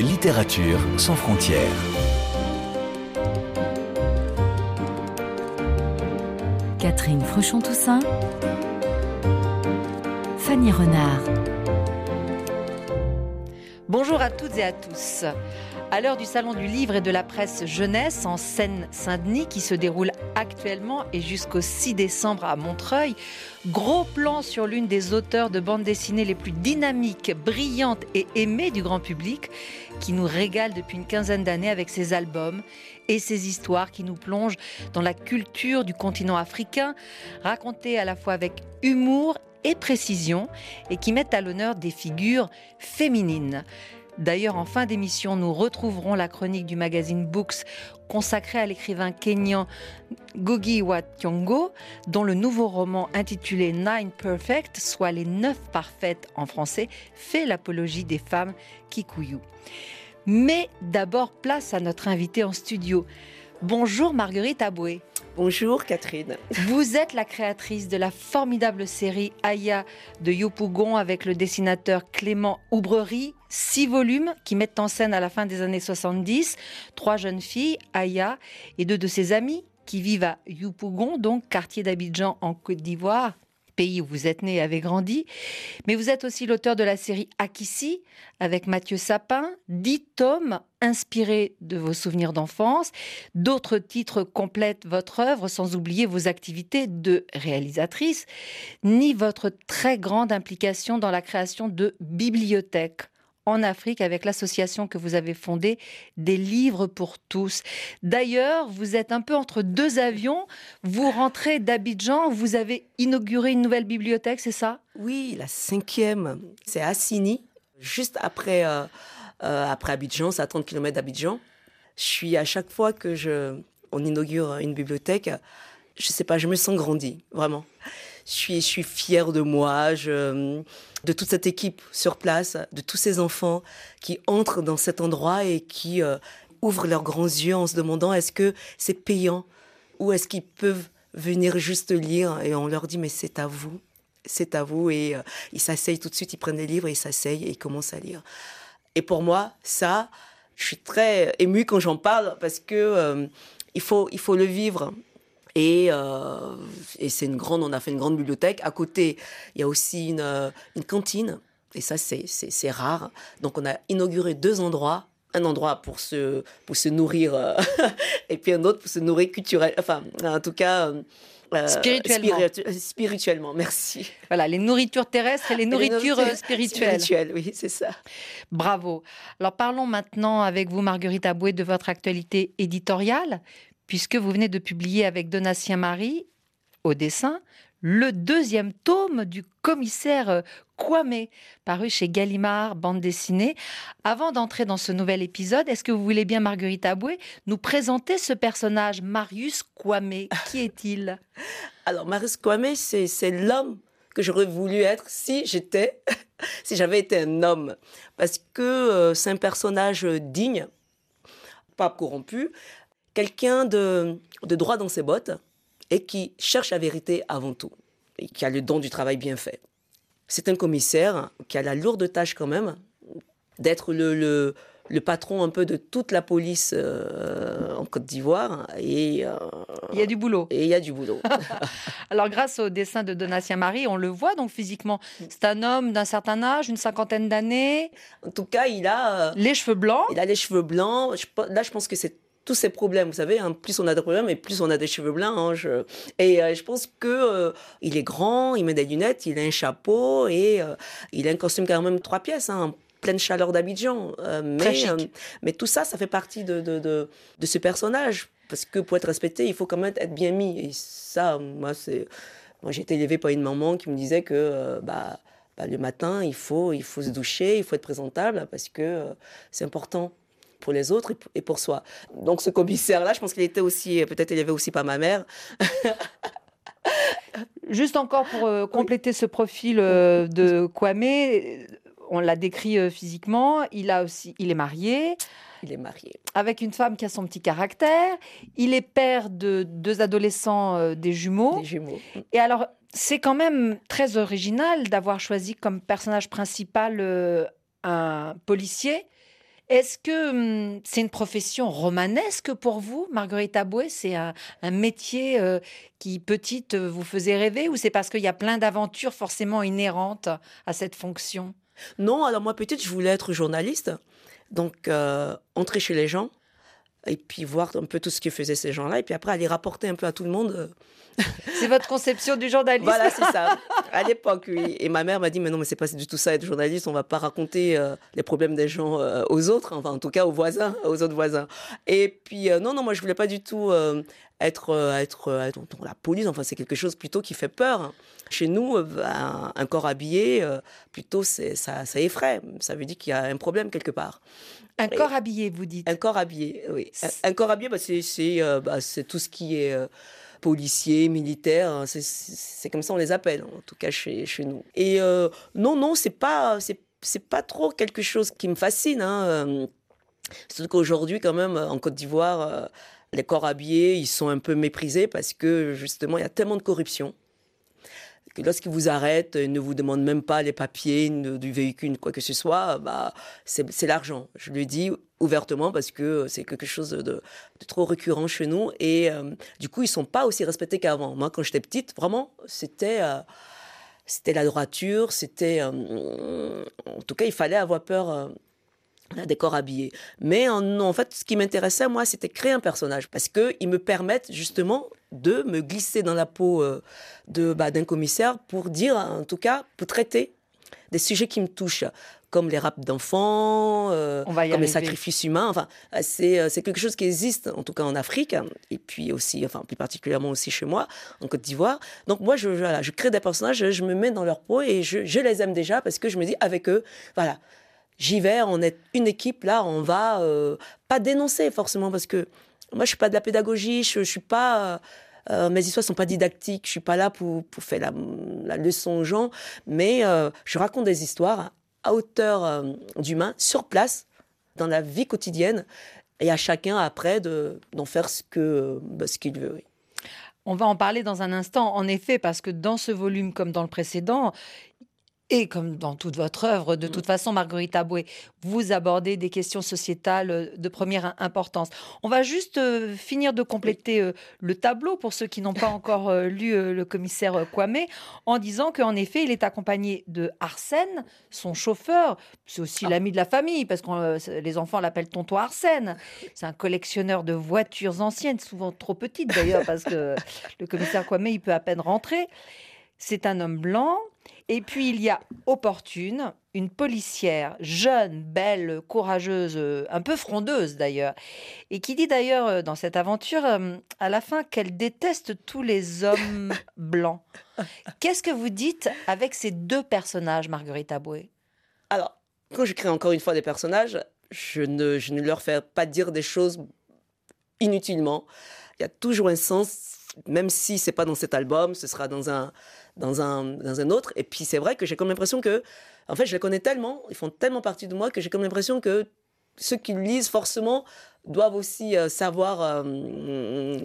Littérature sans frontières. Catherine Fruchon-Toussaint. Fanny Renard. Bonjour à toutes et à tous. À l'heure du Salon du Livre et de la Presse Jeunesse en Seine-Saint-Denis qui se déroule actuellement et jusqu'au 6 décembre à Montreuil, gros plan sur l'une des auteurs de bande dessinée les plus dynamiques, brillantes et aimées du grand public qui nous régale depuis une quinzaine d'années avec ses albums et ses histoires qui nous plongent dans la culture du continent africain, racontées à la fois avec humour et précision et qui mettent à l'honneur des figures féminines. D'ailleurs, en fin d'émission, nous retrouverons la chronique du magazine Books consacrée à l'écrivain kényan Gogi Wa Thiongo, dont le nouveau roman intitulé Nine Perfect, soit les neuf parfaites en français, fait l'apologie des femmes kikuyu. Mais d'abord, place à notre invité en studio. Bonjour Marguerite Aboué. Bonjour Catherine. Vous êtes la créatrice de la formidable série Aya de Yopougon avec le dessinateur Clément Oubrerie, six volumes qui mettent en scène à la fin des années 70 trois jeunes filles, Aya et deux de ses amies qui vivent à Yopougon, donc quartier d'Abidjan en Côte d'Ivoire, pays où vous êtes né et avez grandi. Mais vous êtes aussi l'auteur de la série Akissi avec Mathieu Sapin, dix tomes inspirés de vos souvenirs d'enfance. D'autres titres complètent votre œuvre sans oublier vos activités de réalisatrice, ni votre très grande implication dans la création de bibliothèques en Afrique avec l'association que vous avez fondée des livres pour tous. D'ailleurs, vous êtes un peu entre deux avions. Vous rentrez d'Abidjan, vous avez inauguré une nouvelle bibliothèque, c'est ça? Oui, la cinquième. C'est à Sini, juste après, euh, euh, après Abidjan, c'est à 30 km d'Abidjan. Je suis à chaque fois que je, on inaugure une bibliothèque, je sais pas, je me sens grandi, vraiment. Je suis, je fière de moi, de toute cette équipe sur place, de tous ces enfants qui entrent dans cet endroit et qui euh, ouvrent leurs grands yeux en se demandant est-ce que c'est payant ou est-ce qu'ils peuvent venir juste lire et on leur dit mais c'est à vous, c'est à vous et euh, ils s'asseyent tout de suite, ils prennent les livres, ils s'asseyent et ils commencent à lire. Et pour moi, ça, je suis très émue quand j'en parle parce que euh, il faut il faut le vivre. Et, euh, et c'est une grande, on a fait une grande bibliothèque. À côté, il y a aussi une, euh, une cantine. Et ça, c'est, rare. Donc, on a inauguré deux endroits. Un endroit pour se, pour se nourrir euh, et puis un autre pour se nourrir culturel. Enfin, en tout cas. Euh, spirituellement. Spiritu- spirituellement, merci. Voilà, les nourritures terrestres et les nourritures nourritures euh, spirituelles. Spirituelles, oui, c'est ça. Bravo. Alors parlons maintenant avec vous, Marguerite Aboué, de votre actualité éditoriale, puisque vous venez de publier avec Donatien Marie, au dessin, le deuxième tome du commissaire euh, Kwame, paru chez Gallimard, bande dessinée. Avant d'entrer dans ce nouvel épisode, est-ce que vous voulez bien, Marguerite Aboué, nous présenter ce personnage, Marius Kwame? Qui est-il? Alors, Marius Kwame, c'est, l'homme que j'aurais voulu être si j'étais, si j'avais été un homme. Parce que euh, c'est un personnage digne, pas corrompu, quelqu'un de, de droit dans ses bottes et qui cherche la vérité avant tout et qui a le don du travail bien fait. C'est un commissaire qui a la lourde tâche quand même d'être le, le, le patron un peu de toute la police euh, en Côte d'Ivoire et euh, Il y a du boulot. et il y a du boulot. Alors, grâce au dessin de Donatien Marie, on le voit donc physiquement. C'est un homme d'un certain âge, une cinquantaine d'années, en tout cas, il a, euh, les cheveux blancs. il a les cheveux blancs. Je là, je pense que c'est tous ces problèmes, vous savez, hein, plus on a de problèmes et plus on a des cheveux blancs. hein, je- Et euh, je pense que euh, il est grand, il met des lunettes, il a un chapeau et euh, il a un costume quand même trois pièces, hein, en pleine chaleur d'Abidjan. Mais, tout ça, ça fait partie de, de, de, de ce personnage. Parce que pour être respecté, il faut quand même être bien mis. Et ça, moi, c'est. Moi, j'ai été élevée par une maman qui me disait que bah, bah, le matin, il faut, il faut se doucher, il faut être présentable parce que euh, c'est important pour les autres et pour- soi. Donc ce commissaire-là, je pense qu'il était aussi, peut-être il y avait aussi pas ma mère. Juste encore pour euh, compléter ce profil euh, de Kwame, euh, on l'a décrit euh, physiquement. Il a aussi, il est marié Il est marié. avec une femme qui a son petit caractère. Il est père de deux adolescents, euh, des jumeaux. Des jumeaux. Et alors, c'est quand même très original d'avoir choisi comme personnage principal euh, un policier Est-ce que hum, c'est une profession romanesque pour vous, Marguerite Aboué? C'est un, métier euh, qui, petite, euh, vous faisait rêver ou c'est parce qu'il y a plein d'aventures forcément inhérentes à cette fonction? Non, alors moi, petite, je voulais être journaliste. Donc, euh, entrer chez les gens et puis voir un peu tout ce que faisaient ces gens-là et puis après aller rapporter un peu à tout le monde. C'est votre conception du journalisme Voilà, c'est ça. À l'époque, oui. Et ma mère m'a dit, mais non, mais c'est pas du tout ça être journaliste. On va pas raconter euh, les problèmes des gens euh, aux autres, enfin, en tout cas aux voisins, aux autres voisins. Et puis, euh, non, non, moi, je voulais pas du tout être, être, être dans la police. Enfin, c'est quelque chose plutôt qui fait peur. Chez nous, un, un corps habillé, plutôt, c'est, ça, ça effraie. Ça veut dire qu'il y a un problème quelque part. Un corps habillé, vous dites. Un corps habillé, oui. Un, corps habillé, bah, c'est, c'est, bah, c'est tout ce qui est euh, policier, militaire. hein, C'est, comme ça on les appelle, en tout cas chez, chez nous. Et euh, non, non, c'est pas, c'est, pas trop quelque chose qui me fascine. Hein. euh, Surtout qu'aujourd'hui, quand même, en Côte d'Ivoire, euh, les corps habillés, ils sont un peu méprisés parce que justement, il y a tellement de corruption que lorsqu'ils vous arrêtent, ils ne vous demandent même pas les papiers du véhicule, quoi que ce soit, bah, c'est l'argent. Je le dis ouvertement parce que c'est quelque chose de, trop récurrent chez nous. Et euh, du coup, ils sont pas aussi respectés qu'avant. Moi, quand j'étais petite, vraiment, c'était... euh, c'était la droiture, c'était... euh, en tout cas, il fallait avoir peur euh, des corps habillés. Mais en, en fait, ce qui m'intéressait, moi, c'était créer un personnage. Parce qu'ils me permettent justement de me glisser dans la peau euh, de bah, d'un commissaire pour dire, en tout cas, pour traiter des sujets qui me touchent, comme les rapes d'enfants, euh, On va y comme les sacrifices humains. Enfin, c'est euh, c'est quelque chose qui existe, en tout cas en Afrique, et puis aussi, enfin, plus particulièrement aussi chez moi, en Côte d'Ivoire. Donc moi, je, voilà, je crée des personnages, je, me mets dans leur peau et je, je les aime déjà parce que je me dis, avec eux, voilà, j'y vais, on est une équipe, là, on va euh, pas dénoncer forcément parce que moi, je suis pas de la pédagogie, je, je suis pas. euh, euh, mes histoires sont pas didactiques, je suis pas là pour, pour faire la, la leçon aux gens, mais euh, je raconte des histoires à hauteur euh, d'humain, sur place, dans la vie quotidienne, et à chacun après de- d'en faire ce que bah, ce qu'il veut. On va en parler dans un instant, en effet, parce que dans ce volume, comme dans le précédent, et comme dans toute votre œuvre, de toute façon, Marguerite Aboué, vous abordez des questions sociétales euh, de première im- importance. On va juste euh, finir de compléter euh, le tableau pour ceux qui n'ont pas encore euh, lu le commissaire Kwame, en disant qu'en effet, il est accompagné de Arsène, son chauffeur. C'est aussi l'ami de la famille, parce que les enfants l'appellent tonton Arsène. C'est un collectionneur de voitures anciennes, souvent trop petites d'ailleurs, parce que le commissaire Kwame, il peut à peine rentrer. C'est un homme blanc. Et puis il y a Opportune, une policière jeune, belle, courageuse, euh, un peu frondeuse d'ailleurs, et qui dit d'ailleurs euh, dans cette aventure euh, à la fin qu'elle déteste tous les hommes blancs. Qu'est-ce que vous dites avec ces deux personnages, Marguerite Aboué? Alors, quand je crée encore une fois des personnages, je ne, je ne leur fais pas dire des choses inutilement. Il y a toujours un sens, même si c'est pas dans cet album, ce sera dans un, dans un, dans un autre. Et puis c'est vrai que j'ai comme l'impression que, en fait, je les connais tellement, ils font tellement partie de moi que j'ai comme l'impression que ceux qui lisent forcément doivent aussi euh, savoir euh,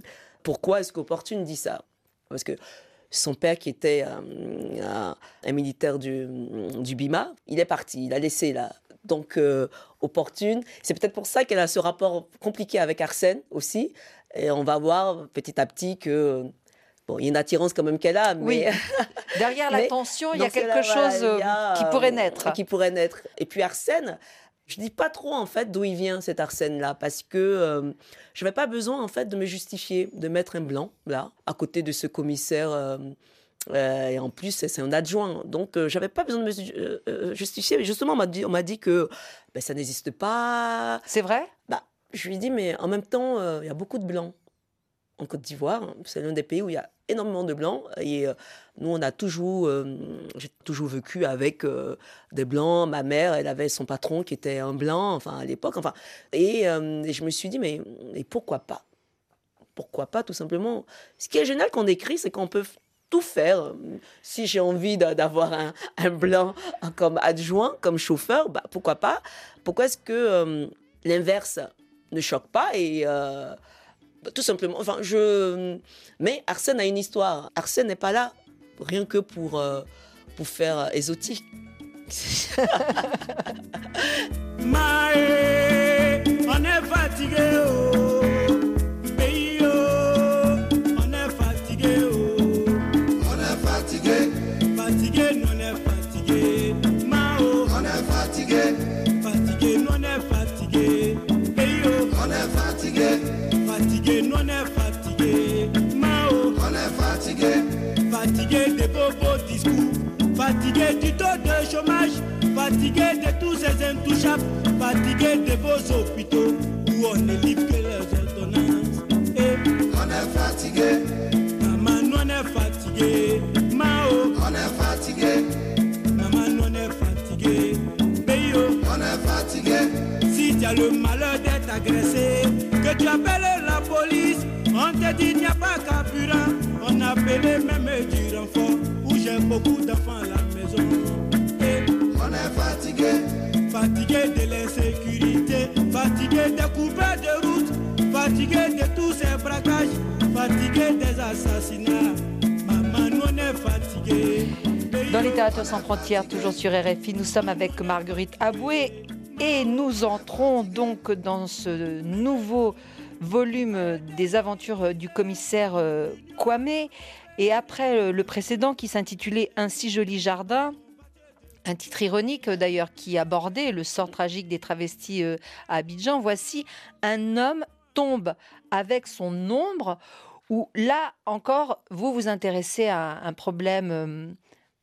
pourquoi est-ce qu'Opportune dit ça. Parce que son père qui était euh, un, militaire du, du Bima, il est parti, il a laissé là. Donc, opportune. C'est peut-être pour ça qu'elle a ce rapport compliqué avec Arsène aussi. Et on va voir petit à petit que, bon, il y a une attirance quand même qu'elle a, Oui, mais Derrière la tension, il y a quelque chose euh, a, qui euh, pourrait naître. Qui pourrait naître. Et puis Arsène, je dis pas trop en fait d'où il vient cet Arsène-là, parce que euh, je n'avais pas besoin en fait de me justifier, de mettre un blanc là, à côté de ce commissaire. euh, euh, et en plus, c'est un adjoint. Donc, euh, j'avais pas besoin de me ju- euh, euh, justifier. Mais justement, on m'a dit, on m'a dit que ben, ça n'existe pas. C'est vrai? Bah, je lui dit, mais en même temps, euh, il y a beaucoup de blancs en Côte d'Ivoire. C'est l'un des pays où il y a énormément de blancs. Et euh, nous, on a toujours, euh, j'ai toujours vécu avec des blancs. Ma mère, elle avait son patron qui était un blanc, enfin à l'époque. Enfin, et, je me suis dit, mais, pourquoi pas? Pourquoi pas, tout simplement? Ce qui est génial qu'on écrit, c'est qu'on peut tout faire. Si j'ai envie d'a- d'avoir un, un blanc comme adjoint, comme chauffeur, bah, pourquoi pas? Pourquoi est-ce que l'inverse ne choque pas et euh, tout simplement, je. Mais Arsène a une histoire. Arsène n'est pas là rien que pour, euh, faire euh, fatigué du taux de chômage, fatigué de tous ces intouchables, fatigué de vos hôpitaux où on ne livre que les ordonnances. Et On est fatigué, maman, on est fatigué. Mao, on est fatigué, maman, on est fatigué. Beyo, on est fatigué, si tu as le malheur d'être agressé, que tu appelles la police, on te dit il n'y a pas carburant. On a appelé même du renfort où j'ai beaucoup d'enfants à Dans Littérature sans frontières, toujours sur RFI, nous sommes avec Marguerite Aboué et nous entrons donc dans ce nouveau volume des aventures du commissaire euh, Kwame. Et après euh, le précédent qui s'intitulait Un si joli jardin, un titre ironique euh, d'ailleurs qui abordait le sort tragique des travestis à Abidjan, voici Un homme tombe avec son ombre, où là encore, vous vous intéressez à un problème euh,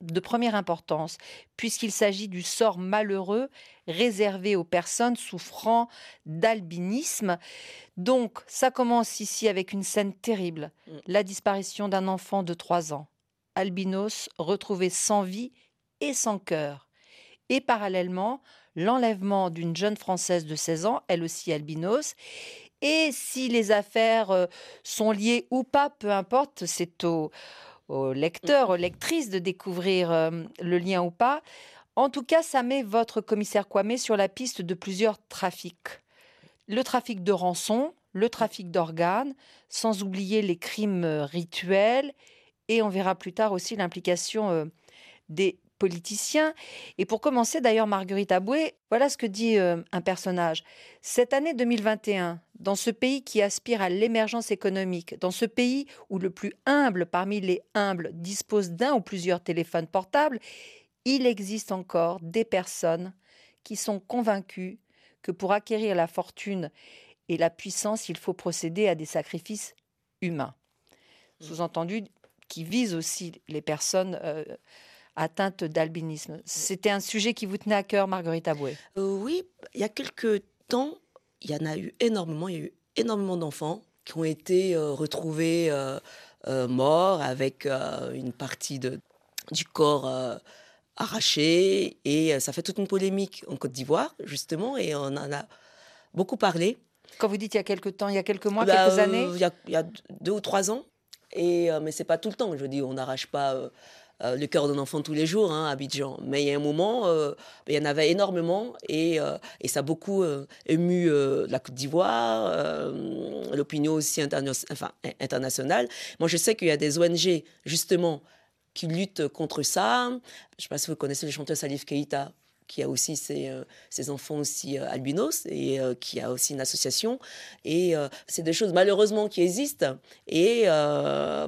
de première importance, puisqu'il s'agit du sort malheureux réservé aux personnes souffrant d'albinisme. Donc, ça commence ici avec une scène terrible, Mm. la disparition d'un enfant de 3 ans, albinos retrouvé sans vie et sans cœur. Et parallèlement, l'enlèvement d'une jeune Française de 16 ans, elle aussi albinos. Et si les affaires euh, sont liées ou pas, peu importe, c'est au, au lecteur, aux lectrices de découvrir le lien ou pas. En tout cas, ça met votre commissaire Kwame sur la piste de plusieurs trafics. Le trafic de rançon, le trafic d'organes, sans oublier les crimes rituels, et on verra plus tard aussi l'implication des politiciens. Et pour commencer, d'ailleurs, Marguerite Aboué, voilà ce que dit euh, un personnage. Cette année 2021, dans ce pays qui aspire à l'émergence économique, dans ce pays où le plus humble parmi les humbles dispose d'un ou plusieurs téléphones portables, il existe encore des personnes qui sont convaincues que pour acquérir la fortune et la puissance, il faut procéder à des sacrifices humains. Sous-entendu, qui visent aussi les personnes euh, atteintes d'albinisme. C'était un sujet qui vous tenait à cœur, Marguerite Aboué? Euh, oui, il y a quelques temps, il y en a eu énormément. Il y a eu énormément d'enfants qui ont été euh, retrouvés euh, morts avec une partie de, du corps arraché. Et ça fait toute une polémique en Côte d'Ivoire, justement, et on en a beaucoup parlé. Quand vous dites il y a quelques temps, il y a quelques mois, Bah, quelques années? Il y, a, il y a deux ou trois ans. Et, mais c'est pas tout le temps. Je dis, on n'arrache pas euh, le cœur d'un enfant tous les jours hein, à Abidjan. Mais il y a un moment, euh, il y en avait énormément et, euh, et ça a beaucoup ému la Côte d'Ivoire, l'opinion aussi internationale. Moi, je sais qu'il y a des ONG, justement, qui luttent contre ça. Je ne sais pas si vous connaissez le chanteur Salif Keïta, qui a aussi ses, euh, ses enfants aussi euh, albinos et euh, qui a aussi une association. Et c'est des choses malheureusement qui existent. Et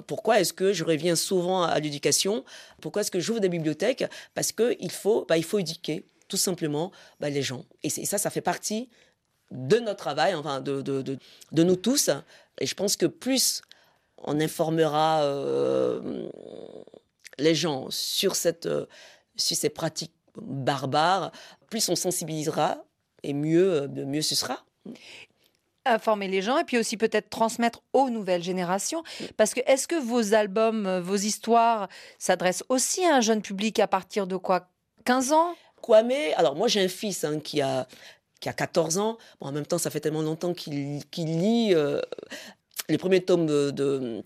pourquoi est-ce que je reviens souvent à l'éducation? Pourquoi est-ce que j'ouvre des bibliothèques? Parce qu'il faut, bah, faut éduquer tout simplement bah, les gens. Et, ça, ça fait partie de notre travail, enfin de, de, de, nous tous. Et je pense que plus on informera les gens sur, cette, sur ces pratiques barbares, plus on sensibilisera et mieux, euh, mieux ce sera. informer les gens et puis aussi peut-être transmettre aux nouvelles générations. Parce que est-ce que vos albums, euh, vos histoires s'adressent aussi à un jeune public à partir de quoi? 15 ans? Kwame, alors moi j'ai un fils hein, qui, a, qui a 14 ans. Bon, en même temps, ça fait tellement longtemps qu'il lit euh, les premiers tomes de, de,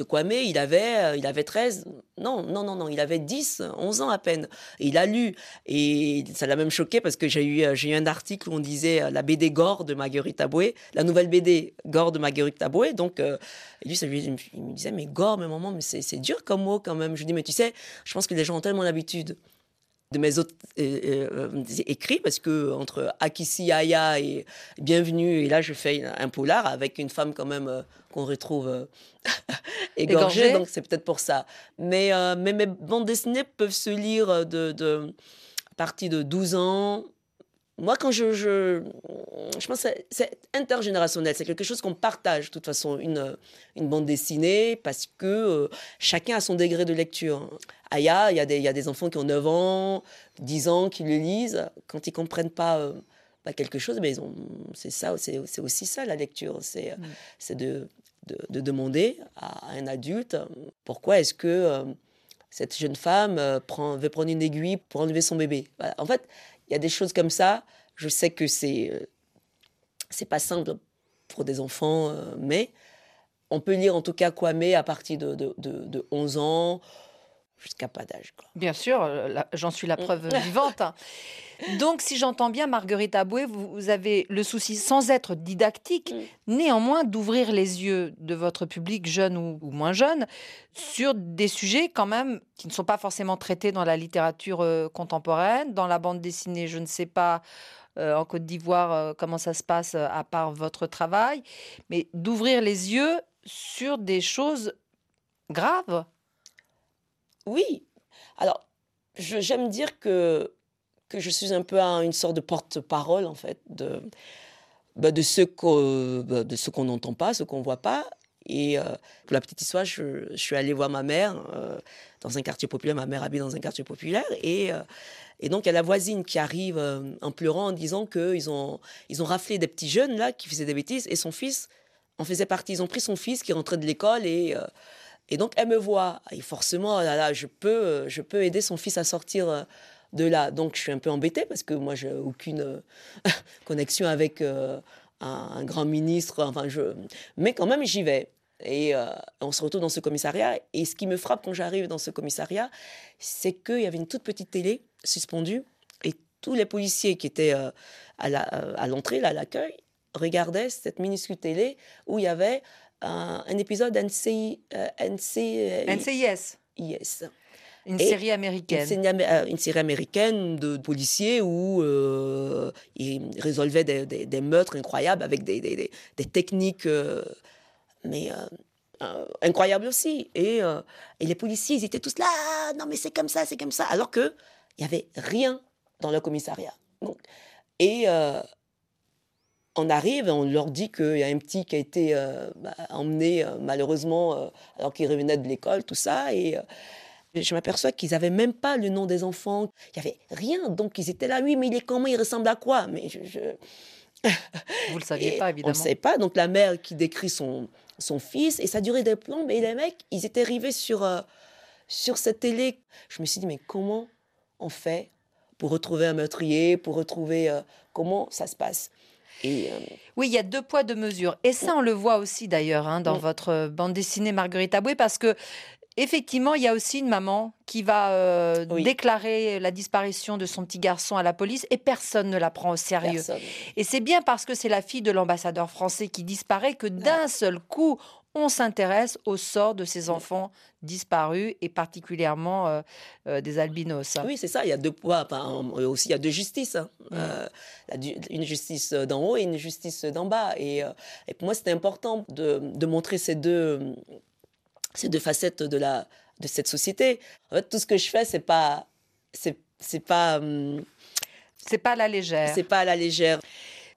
de Kwame. Il avait, euh, il avait 13, non, non, non, non, il avait 10, 11 ans à peine. Il a lu. Et ça l'a même choqué parce que j'ai eu, euh, j'ai eu un article où on disait euh, la BD Gore de Marguerite Aboué, la nouvelle BD Gore de Marguerite Aboué. Donc, lui, ça lui, il me disait, mais Gore, mais maman, mais c'est dur comme mot quand même. Je lui dis, mais tu sais, je pense que les gens ont tellement l'habitude de mes autres euh, euh, écrits parce que entre Akissi Aya et Bienvenue et là je fais un polar avec une femme quand même euh, qu'on retrouve euh, égorgée donc c'est peut-être pour ça. Mais, euh, mais mes bandes dessinées peuvent se lire de, de à partir de 12 ans moi, quand je, je, je pense que c'est- intergénérationnel, c'est quelque chose qu'on partage, de toute façon, une, une bande dessinée, parce que euh, chacun a son degré de lecture. Aya, il y, a des- il y a des enfants qui ont 9 ans, 10 ans, qui le lisent. Quand ils comprennent pas euh, bah, quelque chose, mais ils ont- c'est ça, c'est aussi ça la lecture, c'est Mm. c'est de, de, de demander à un adulte pourquoi est-ce que euh, cette jeune femme euh, prend, veut prendre une aiguille pour enlever son bébé. Voilà. En fait, il y a des choses comme ça. Je sais que c'est euh, pas simple pour des enfants, euh, mais on peut lire en tout cas Kwame à partir de, de, de, de 11 ans jusqu'à pas d'âge. Bien sûr, euh, j'en suis la preuve vivante. Donc, si j'entends bien, Marguerite Aboué, vous, avez le souci, sans être didactique, néanmoins d'ouvrir les yeux de votre public, jeune ou, ou moins jeune, sur des sujets quand même qui ne sont pas forcément traités dans la littérature euh, contemporaine, dans la bande dessinée, je ne sais pas. euh, en Côte d'Ivoire, euh, comment ça se passe à part votre travail, mais d'ouvrir les yeux sur des choses graves. Oui. Alors, j'aime dire que, que je suis un peu un- une sorte de porte-parole, en fait, de, bah, de ce qu'on bah, de ce qu'on n'entend pas, ce qu'on voit pas. Et euh, pour la petite histoire, je, suis allée voir ma mère euh, dans un quartier populaire. Ma mère habite dans un quartier populaire. Et, euh, et donc, il y a la voisine qui arrive en pleurant en disant qu'ils ont, ils ont raflé des petits jeunes là qui faisaient des bêtises. Et son fils en faisait partie. Ils ont pris son fils qui rentrait de l'école et. Et donc, elle me voit. Et forcément, là, là, je, peux, euh, je peux aider son fils à sortir euh, de là. Donc, je suis un peu embêtée parce que moi, j'ai aucune euh, connexion avec un, grand ministre. Enfin, je... Mais quand même, j'y vais. Et on se retrouve dans ce commissariat. Et ce qui me frappe quand j'arrive dans ce commissariat, c'est qu'il y avait une toute petite télé suspendue. Et tous les policiers qui étaient à l'entrée, à l'accueil, regardaient cette minuscule télé où il y avait un, un épisode NCI, euh, NCI, NCIS, Yes. une Et série Une américaine. amé- euh, une série américaine de policiers où euh, ils résolvaient des, des- des meurtres incroyables avec des, techniques, euh, mais euh, euh, incroyables aussi. Et, euh, et les policiers, ils étaient tous là, Ah, non mais c'est comme ça, c'est comme ça, alors que il y avait rien dans le commissariat. Donc, et euh, on arrive et on leur dit qu'il y a un petit qui a été euh, bah, emmené euh, malheureusement euh, alors qu'il revenait de l'école, tout ça. Et je m'aperçois qu'ils n'avaient même pas le nom des enfants. Il n'y avait rien. Donc ils étaient là, oui, mais il est comment, il ressemble à quoi? Mais je, je- Vous le saviez pas, On évidemment. ne sait pas. Donc la mère qui décrit son, son fils, et ça durait des plombes. Et les mecs, ils étaient arrivés sur, sur cette télé. Je me suis dit, mais comment on fait pour retrouver un meurtrier, pour retrouver comment ça se passe? Et, euh, Oui, il y a deux poids, deux mesures. Et ça, on le voit aussi d'ailleurs hein, dans votre bande dessinée Marguerite Aboué, parce que effectivement, il y a aussi une maman qui va euh, Oui. déclarer la disparition de son petit garçon à la police et personne ne la prend au sérieux. personne. Et c'est bien parce que c'est la fille de l'ambassadeur français qui disparaît que d'un seul coup, on s'intéresse au sort de ces enfants disparus et particulièrement euh, euh, des albinos. Oui, c'est ça. Il y a deux poids. Aussi, il y a deux justices. hein. Mm. Euh, une justice d'en haut et une justice d'en bas. Et, et pour moi, c'était important de, de montrer ces deux, ces deux facettes de, la, de cette société. En fait, tout ce que je fais, c'est pas, c'est, c'est pas, hum, C'est pas à la légère. c'est pas à la légère.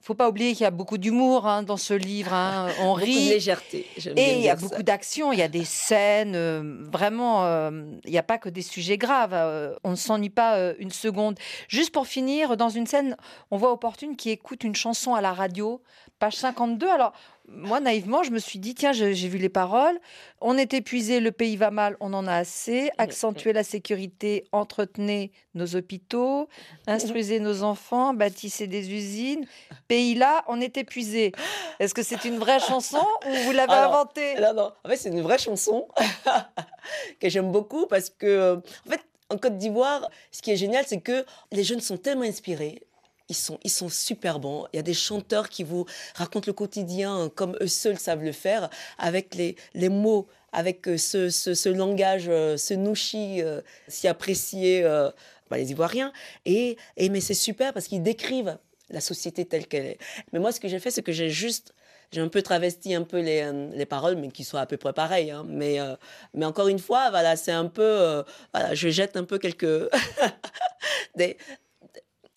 Faut pas oublier qu'il y a beaucoup d'humour hein, dans ce livre. hein. On Beaucoup de rit. légèreté. Et il y a beaucoup d'action, il y a des scènes, euh, vraiment, euh, il n'y a pas que des sujets graves. euh, on ne s'ennuie pas une seconde. Juste pour finir, dans une scène, on voit Opportune qui écoute une chanson à la radio, page 52. Alors, moi, naïvement, je me suis dit, tiens, j'ai vu les paroles. On est épuisé, le pays va mal, on en a assez. Accentuez la sécurité, entretenez nos hôpitaux, instruisez nos enfants, bâtissez des usines. Pays là, on est épuisé. Est-ce que c'est une vraie chanson ou vous l'avez Alors, inventée? Non, non. En fait, c'est une vraie chanson que j'aime beaucoup parce que, euh, en fait, en Côte d'Ivoire, ce qui est génial, c'est que les jeunes sont tellement inspirés. Ils sont, ils sont super bons. Il y a des chanteurs qui vous racontent le quotidien comme eux seuls savent le faire, avec les, les mots, avec euh, ce, ce, langage, euh, ce nouchi euh, si apprécié euh, par les Ivoiriens. Et, et mais c'est super parce qu'ils décrivent la société telle qu'elle est. Mais moi, ce que j'ai fait, c'est que j'ai juste j'ai un peu travesti un peu les, les paroles, mais qui soient à peu près pareilles. hein. Mais, mais encore une fois, voilà, c'est un peu, voilà, je jette un peu quelques des,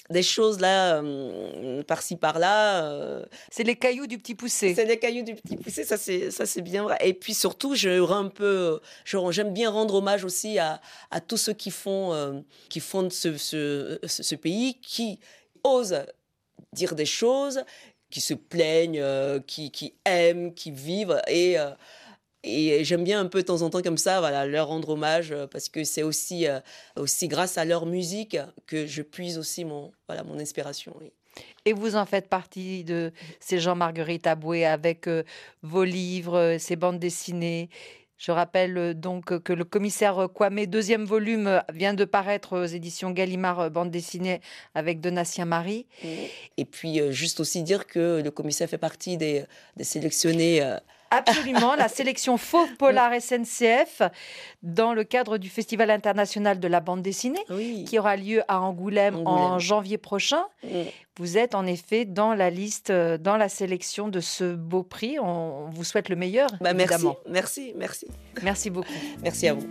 des choses là, euh, par-ci par-là. euh, C'est les cailloux du petit poussé. c'est des cailloux du petit poussé, ça c'est ça c'est bien vrai. Et puis surtout, je un peu, j'aime bien rendre hommage aussi à, à tous ceux qui font euh, qui fondent ce, ce, pays, qui osent dire des choses, qui se plaignent, qui, qui aiment, qui vivent et et j'aime bien un peu de temps en temps comme ça, voilà, leur rendre hommage euh, parce que c'est aussi euh, aussi grâce à leur musique que je puise aussi mon voilà mon inspiration. oui. Et vous en faites partie de ces gens, Marguerite Aboué, avec euh, vos livres, ces bandes dessinées? Je rappelle donc que le commissaire Kwame, deuxième volume, vient de paraître aux éditions Gallimard, bande dessinée avec Donatien Marie. Et puis juste aussi dire que le commissaire fait partie des, des sélectionnés. Absolument, la sélection Fauve Polar SNCF dans le cadre du Festival international de la bande dessinée oui. qui aura lieu à Angoulême, en janvier prochain. Vous êtes en effet dans la liste, euh, dans la sélection de ce beau prix. On, vous souhaite le meilleur, Bah, merci, évidemment. merci, merci, Merci beaucoup. merci à vous.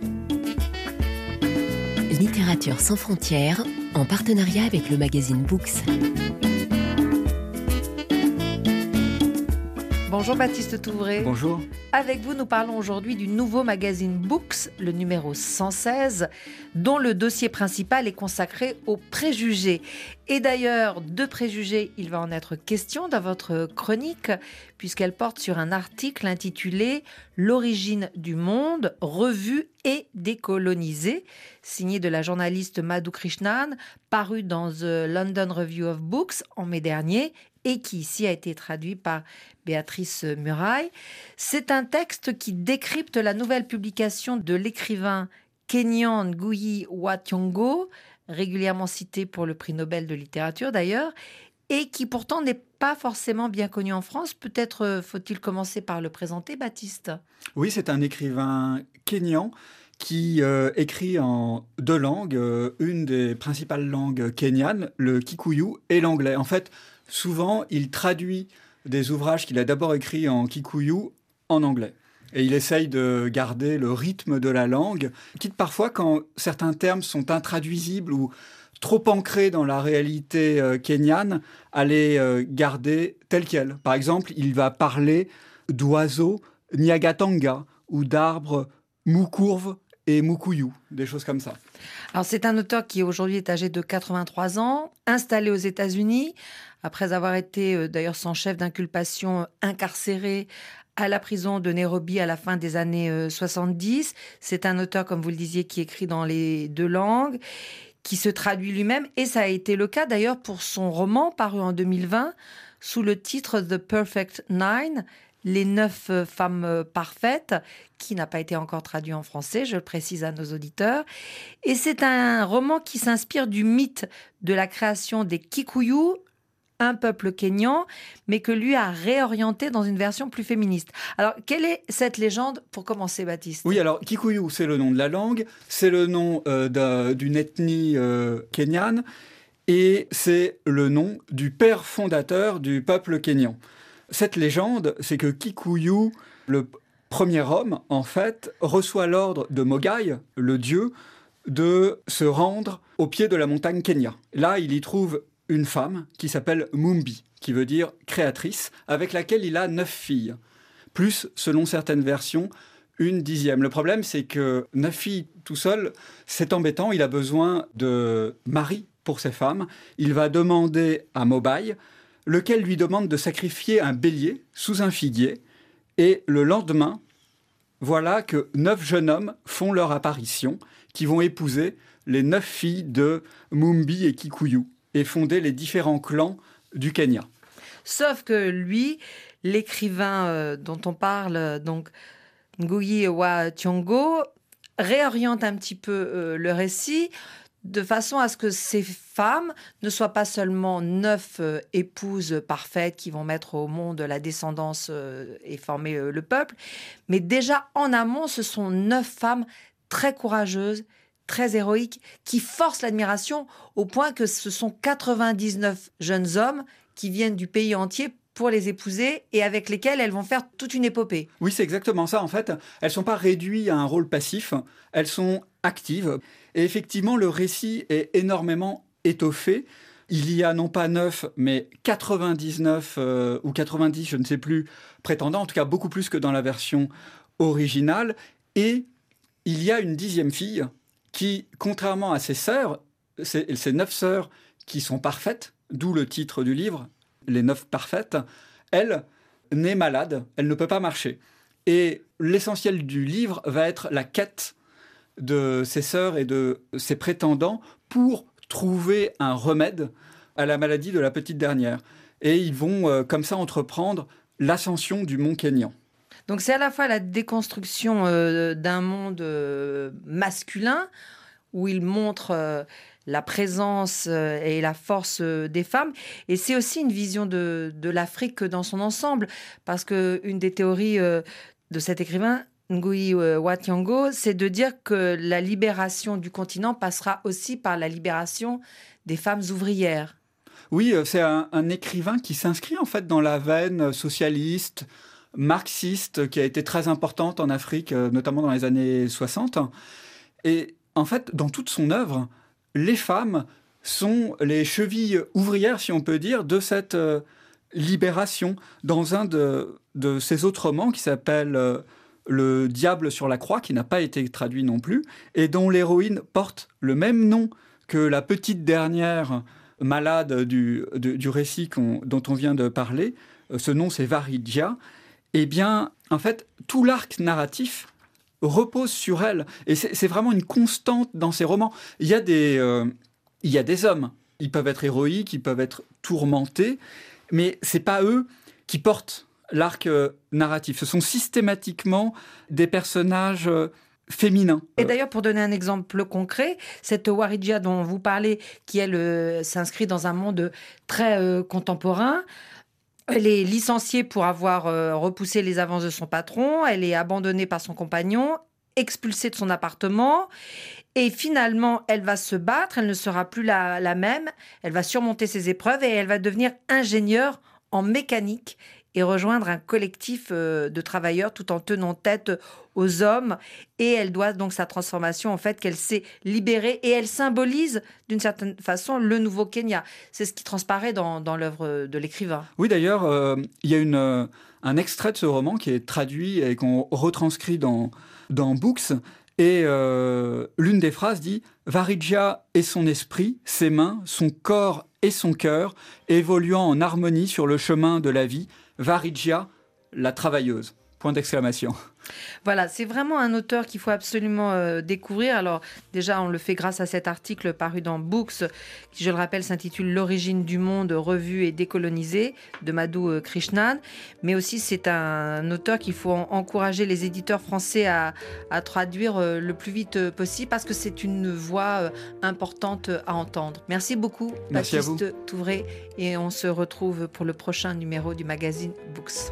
Littérature sans frontières, en partenariat avec le magazine Books. Bonjour Baptiste Touvray. Bonjour. Avec vous, nous parlons aujourd'hui du nouveau magazine Books, le numéro 116, dont le dossier principal est consacré aux préjugés. Et d'ailleurs, de préjugés, il va en être question dans votre chronique, puisqu'elle porte sur un article intitulé L'origine du monde, revue et décolonisée, signé de la journaliste Madhu Krishnan, paru dans The London Review of Books en mai dernier, et qui ici a été traduit par Béatrice Muraille. C'est un texte qui décrypte la nouvelle publication de l'écrivain Kenyan Nguyi wa régulièrement cité pour le prix Nobel de littérature d'ailleurs, et qui pourtant n'est pas forcément bien connu en France. Peut-être euh, faut-il commencer par le présenter, Baptiste? Oui, c'est un écrivain kényan qui euh, écrit en deux langues, euh, une des principales langues kenyanes, le kikuyu et l'anglais. En fait, souvent, il traduit des ouvrages qu'il a d'abord écrits en kikuyu en anglais. Et il essaye de garder le rythme de la langue, quitte parfois quand certains termes sont intraduisibles ou trop ancrés dans la réalité euh, kenyane, à les euh, garder tels quels. Par exemple, il va parler d'oiseaux Nyagatanga ou d'arbres Moucourve et Mukuyu, des choses comme ça. Alors c'est un auteur qui aujourd'hui est âgé de 83 ans, installé aux États-Unis, après avoir été euh, d'ailleurs sans chef d'inculpation euh, incarcéré à la prison de Nairobi à la fin des années euh, 70. C'est un auteur, comme vous le disiez, qui écrit dans les deux langues, qui se traduit lui-même, et ça a été le cas d'ailleurs pour son roman paru en 2020 sous le titre The Perfect Nine, les neuf euh, femmes euh, parfaites, qui n'a pas été encore traduit en français, je le précise à nos auditeurs. Et c'est un roman qui s'inspire du mythe de la création des Kikuyu, un peuple kényan, mais que lui a réorienté dans une version plus féministe. Alors, quelle est cette légende pour commencer, Baptiste? Oui, alors Kikuyu, c'est le nom de la langue, c'est le nom euh, d'un- d'une ethnie euh, kenyane, et c'est le nom du père fondateur du peuple kényan. Cette légende, c'est que Kikuyu, le premier homme, en fait, reçoit l'ordre de Mogai, le dieu, de se rendre au pied de la montagne Kenya. Là, il y trouve une femme qui s'appelle Mumbi, qui veut dire créatrice, avec laquelle il a neuf filles. Plus, selon certaines versions, une dixième. Le problème, c'est que neuf filles tout seul, c'est embêtant. Il a besoin de mari pour ses femmes. Il va demander à Mobai, lequel lui demande de sacrifier un bélier sous un figuier. Et le lendemain, voilà que neuf jeunes hommes font leur apparition, qui vont épouser les neuf filles de Mumbi et Kikuyu et fonder les différents clans du Kenya. Sauf que lui, l'écrivain euh, dont on parle, euh, donc Nguyi wa Thiong'o, réoriente un petit peu euh, le récit de façon à ce que ces femmes ne soient pas seulement neuf euh, épouses parfaites qui vont mettre au monde la descendance euh, et former euh, le peuple, mais déjà en amont, ce sont neuf femmes très courageuses, très héroïques, qui forcent l'admiration au point que ce sont 99 jeunes hommes qui viennent du pays entier pour les épouser et avec lesquels elles vont faire toute une épopée. Oui, c'est exactement ça. En fait, elles sont pas réduites à un rôle passif, elles sont actives. Et effectivement, le récit est énormément étoffé il y a non pas 9, mais 99 euh, ou 90, je ne sais plus, prétendants, en tout cas beaucoup plus que dans la version originale. Et il y a une dixième fille qui, contrairement à ses sœurs, ces neuf sœurs qui sont parfaites, d'où le titre du livre, Les neuf parfaites, elle naît malade, elle ne peut pas marcher. Et l'essentiel du livre va être la quête de ses sœurs et de ses prétendants pour trouver un remède à la maladie de la petite dernière. Et ils vont euh, comme ça entreprendre l'ascension du mont Kényan. Donc c'est à la fois la déconstruction euh, d'un monde euh, masculin où il montre la présence et la force des femmes. Et c'est aussi une vision de, de l'Afrique dans son ensemble, parce que une des théories de cet écrivain, Ngui euh, Watiango, c'est de dire que la libération du continent passera aussi par la libération des femmes ouvrières. Oui, euh, c'est un, écrivain qui s'inscrit en fait dans la veine socialiste, marxiste, qui a été très importante en Afrique, euh, notamment dans les années 60. Et en fait, dans toute son œuvre, les femmes sont les chevilles ouvrières, si on peut dire, de cette libération. Dans un de, de ses autres romans qui s'appelle le Diable sur la croix, qui n'a pas été traduit non plus, et dont l'héroïne porte le même nom que la petite dernière malade du, du récit dont on vient de parler. Euh, ce nom, c'est Varidja. Eh bien, en fait, tout l'arc narratif repose sur elle. Et c'est vraiment une constante dans ces romans. Il y a des, euh, il y a des hommes. Ils peuvent être héroïques, ils peuvent être tourmentés, mais c'est pas eux qui portent l'arc euh, narratif. Ce sont systématiquement des personnages euh, féminins. Et d'ailleurs, pour donner un exemple concret, cette Waridja dont vous parlez, qui elle s'inscrit dans un monde très euh, contemporain, elle est licenciée pour avoir repoussé les avances de son patron, elle est abandonnée par son compagnon, expulsée de son appartement. Et finalement, elle va se battre, elle ne sera plus la même, elle va surmonter ses épreuves et elle va devenir ingénieure en mécanique et rejoindre un collectif euh, de travailleurs tout en tenant tête aux hommes. Et elle doit donc sa transformation, en fait, qu'elle s'est libérée et elle symbolise d'une certaine façon le nouveau Kenya. C'est ce qui transparaît dans, l'œuvre de l'écrivain. Oui, d'ailleurs, euh, il y a euh, un extrait de ce roman qui est traduit et qu'on retranscrit dans, dans Books. Et l'une des phrases dit Varidja et son esprit, ses mains, son corps et son cœur, évoluant en harmonie sur le chemin de la vie, Varidja, la travailleuse. Point d'exclamation. Voilà, c'est vraiment un auteur qu'il faut absolument euh, découvrir. Alors déjà, on le fait grâce à cet article paru dans Books, qui, je le rappelle, s'intitule L'origine du monde revu et décolonisé de Madhu euh, Krishnan. Mais aussi, c'est un auteur qu'il faut encourager les éditeurs français à, traduire euh, le plus vite possible parce que c'est une voix importante à entendre. Merci beaucoup, Merci Baptiste Touré, et on se retrouve pour le prochain numéro du magazine Books.